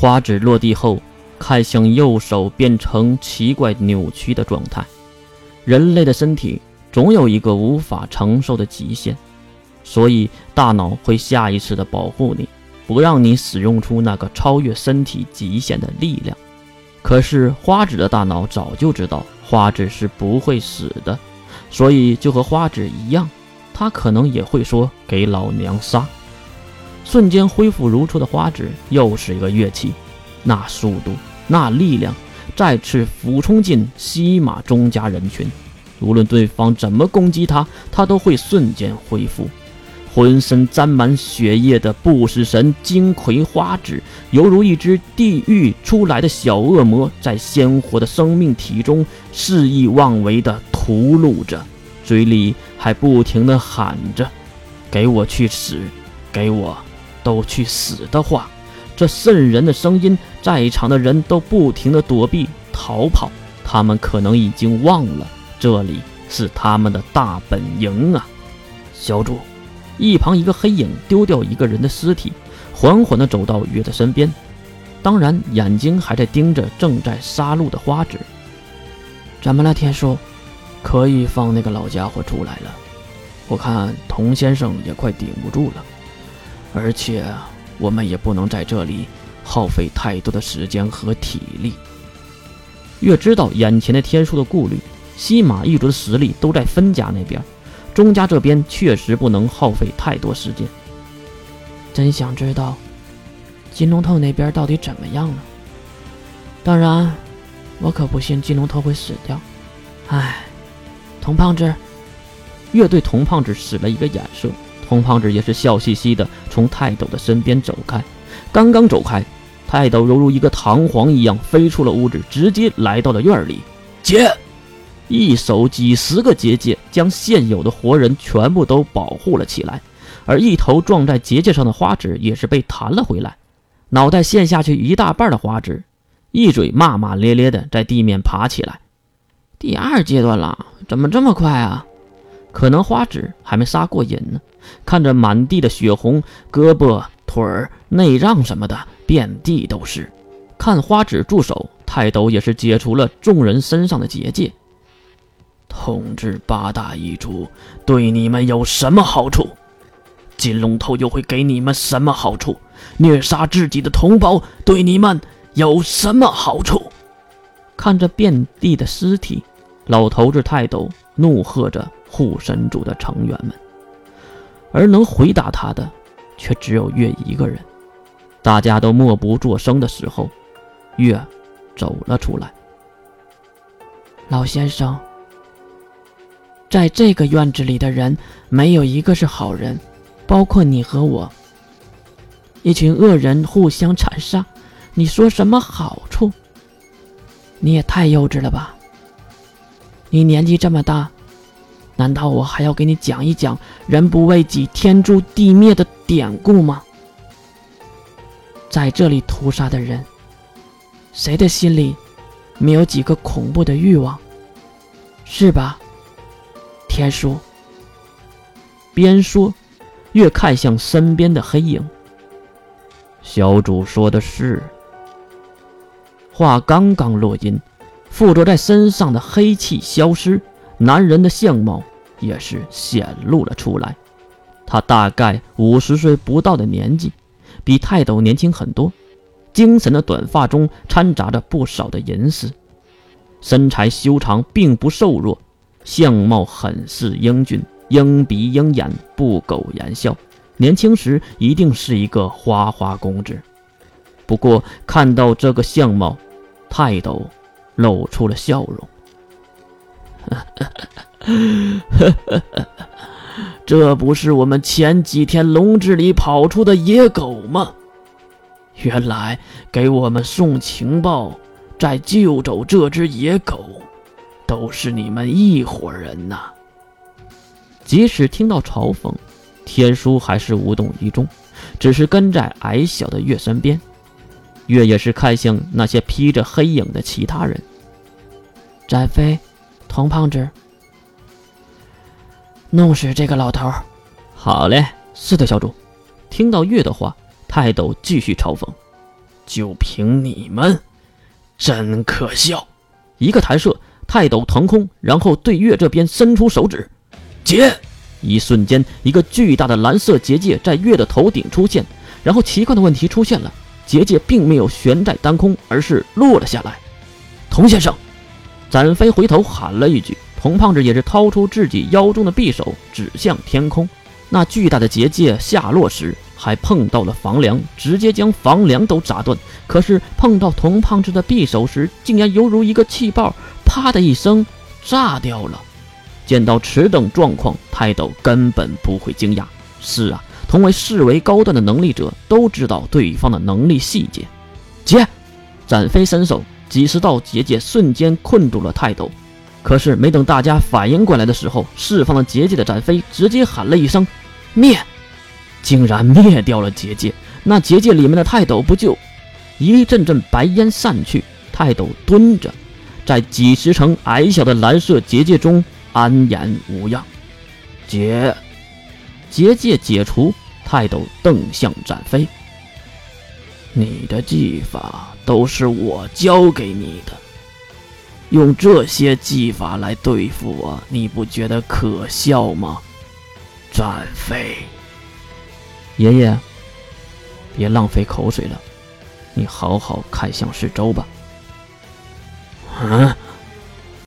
花纸落地后，看向右手变成奇怪扭曲的状态。人类的身体总有一个无法承受的极限，所以大脑会下意识地保护你，不让你使用出那个超越身体极限的力量。可是花纸的大脑早就知道花纸是不会死的，所以就和花纸一样，他可能也会说“给老娘杀”。瞬间恢复如初的花纸又是一个跃起，那速度，那力量，再次俯冲进西马中家人群。无论对方怎么攻击他，他都会瞬间恢复。浑身沾满血液的不死神金葵花指，犹如一只地狱出来的小恶魔，在鲜活的生命体中肆意妄为地屠戮着，嘴里还不停地喊着：“给我去死，给我都去死！”的话，这瘆人的声音，在场的人都不停的躲避逃跑，他们可能已经忘了这里是他们的大本营啊，小主。一旁一个黑影丢掉一个人的尸体，缓缓的走到月的身边，当然眼睛还在盯着正在杀戮的花纸。怎么了，天叔？可以放那个老家伙出来了。我看童先生也快顶不住了，而且我们也不能在这里耗费太多的时间和体力。越知道眼前的天叔的顾虑，西马一族的实力都在分家那边。钟家这边确实不能耗费太多时间。真想知道金龙头那边到底怎么样了。当然，我可不信金龙头会死掉。唉，童胖子，越对童胖子使了一个眼色，童胖子也是笑嘻嘻的从泰斗的身边走开。刚刚走开，泰斗犹如一个弹簧一样飞出了屋子，直接来到了院里。姐。一手几十个结界，将现有的活人全部都保护了起来，而一头撞在结界上的花纸也是被弹了回来，脑袋陷下去一大半的花纸，一嘴骂骂咧咧的在地面爬起来。第二阶段了，怎么这么快啊？可能花纸还没杀过瘾呢。看着满地的血红，胳膊、腿儿、内脏什么的遍地都是。看花纸住手，泰斗也是解除了众人身上的结界。统治八大一族对你们有什么好处？金龙头又会给你们什么好处？虐杀自己的同胞对你们有什么好处？看着遍地的尸体，老头子泰斗怒喝着护神主的成员们，而能回答他的却只有月一个人。大家都默不作声的时候，月走了出来。老先生。在这个院子里的人，没有一个是好人，包括你和我。一群恶人互相残杀，你说什么好处？你也太幼稚了吧！你年纪这么大，难道我还要给你讲一讲“人不为己，天诛地灭”的典故吗？在这里屠杀的人，谁的心里没有几个恐怖的欲望？是吧？天书。边说，越看向身边的黑影。小主说的是。话刚刚落音，附着在身上的黑气消失，男人的相貌也是显露了出来。他大概五十岁不到的年纪，比泰斗年轻很多。精神的短发中掺杂着不少的银丝，身材修长，并不瘦弱。相貌很是英俊，鹰鼻鹰眼，不苟言笑。年轻时一定是一个花花公子。不过看到这个相貌，泰斗露出了笑容。这不是我们前几天笼子里跑出的野狗吗？原来给我们送情报，再救走这只野狗。都是你们一伙人呐！即使听到嘲讽，天书还是无动于衷，只是跟在矮小的月身边。月也是看向那些披着黑影的其他人。展飞，童胖子，弄死这个老头！好嘞，是的，小主。听到月的话，泰斗继续嘲讽：“就凭你们，真可笑！一个弹射，泰斗腾空，然后对月这边伸出手指，结。一瞬间，一个巨大的蓝色结界在月的头顶出现。然后奇怪的问题出现了，结界并没有悬在当空，而是落了下来。童先生，展飞回头喊了一句，童胖子也是掏出自己腰中的匕首，指向天空。那巨大的结界下落时，还碰到了房梁，直接将房梁都砸断。可是碰到童胖子的匕首时，竟然犹如一个气泡，啪的一声炸掉了。见到此等状况，泰斗根本不会惊讶。是啊。同为视为高端的能力者，都知道对方的能力细节。结，展飞伸手，几十道结界瞬间困住了泰斗。可是没等大家反应过来的时候，释放了结界的展飞直接喊了一声“灭”，竟然灭掉了结界。那结界里面的泰斗不就一阵阵白烟散去？泰斗蹲着，在几十层矮小的蓝色结界中安然无恙。结。结界解除，泰斗瞪向展飞：“你的技法都是我教给你的，用这些技法来对付我，你不觉得可笑吗？”展飞，爷爷，别浪费口水了，你好好看向四周吧。嗯。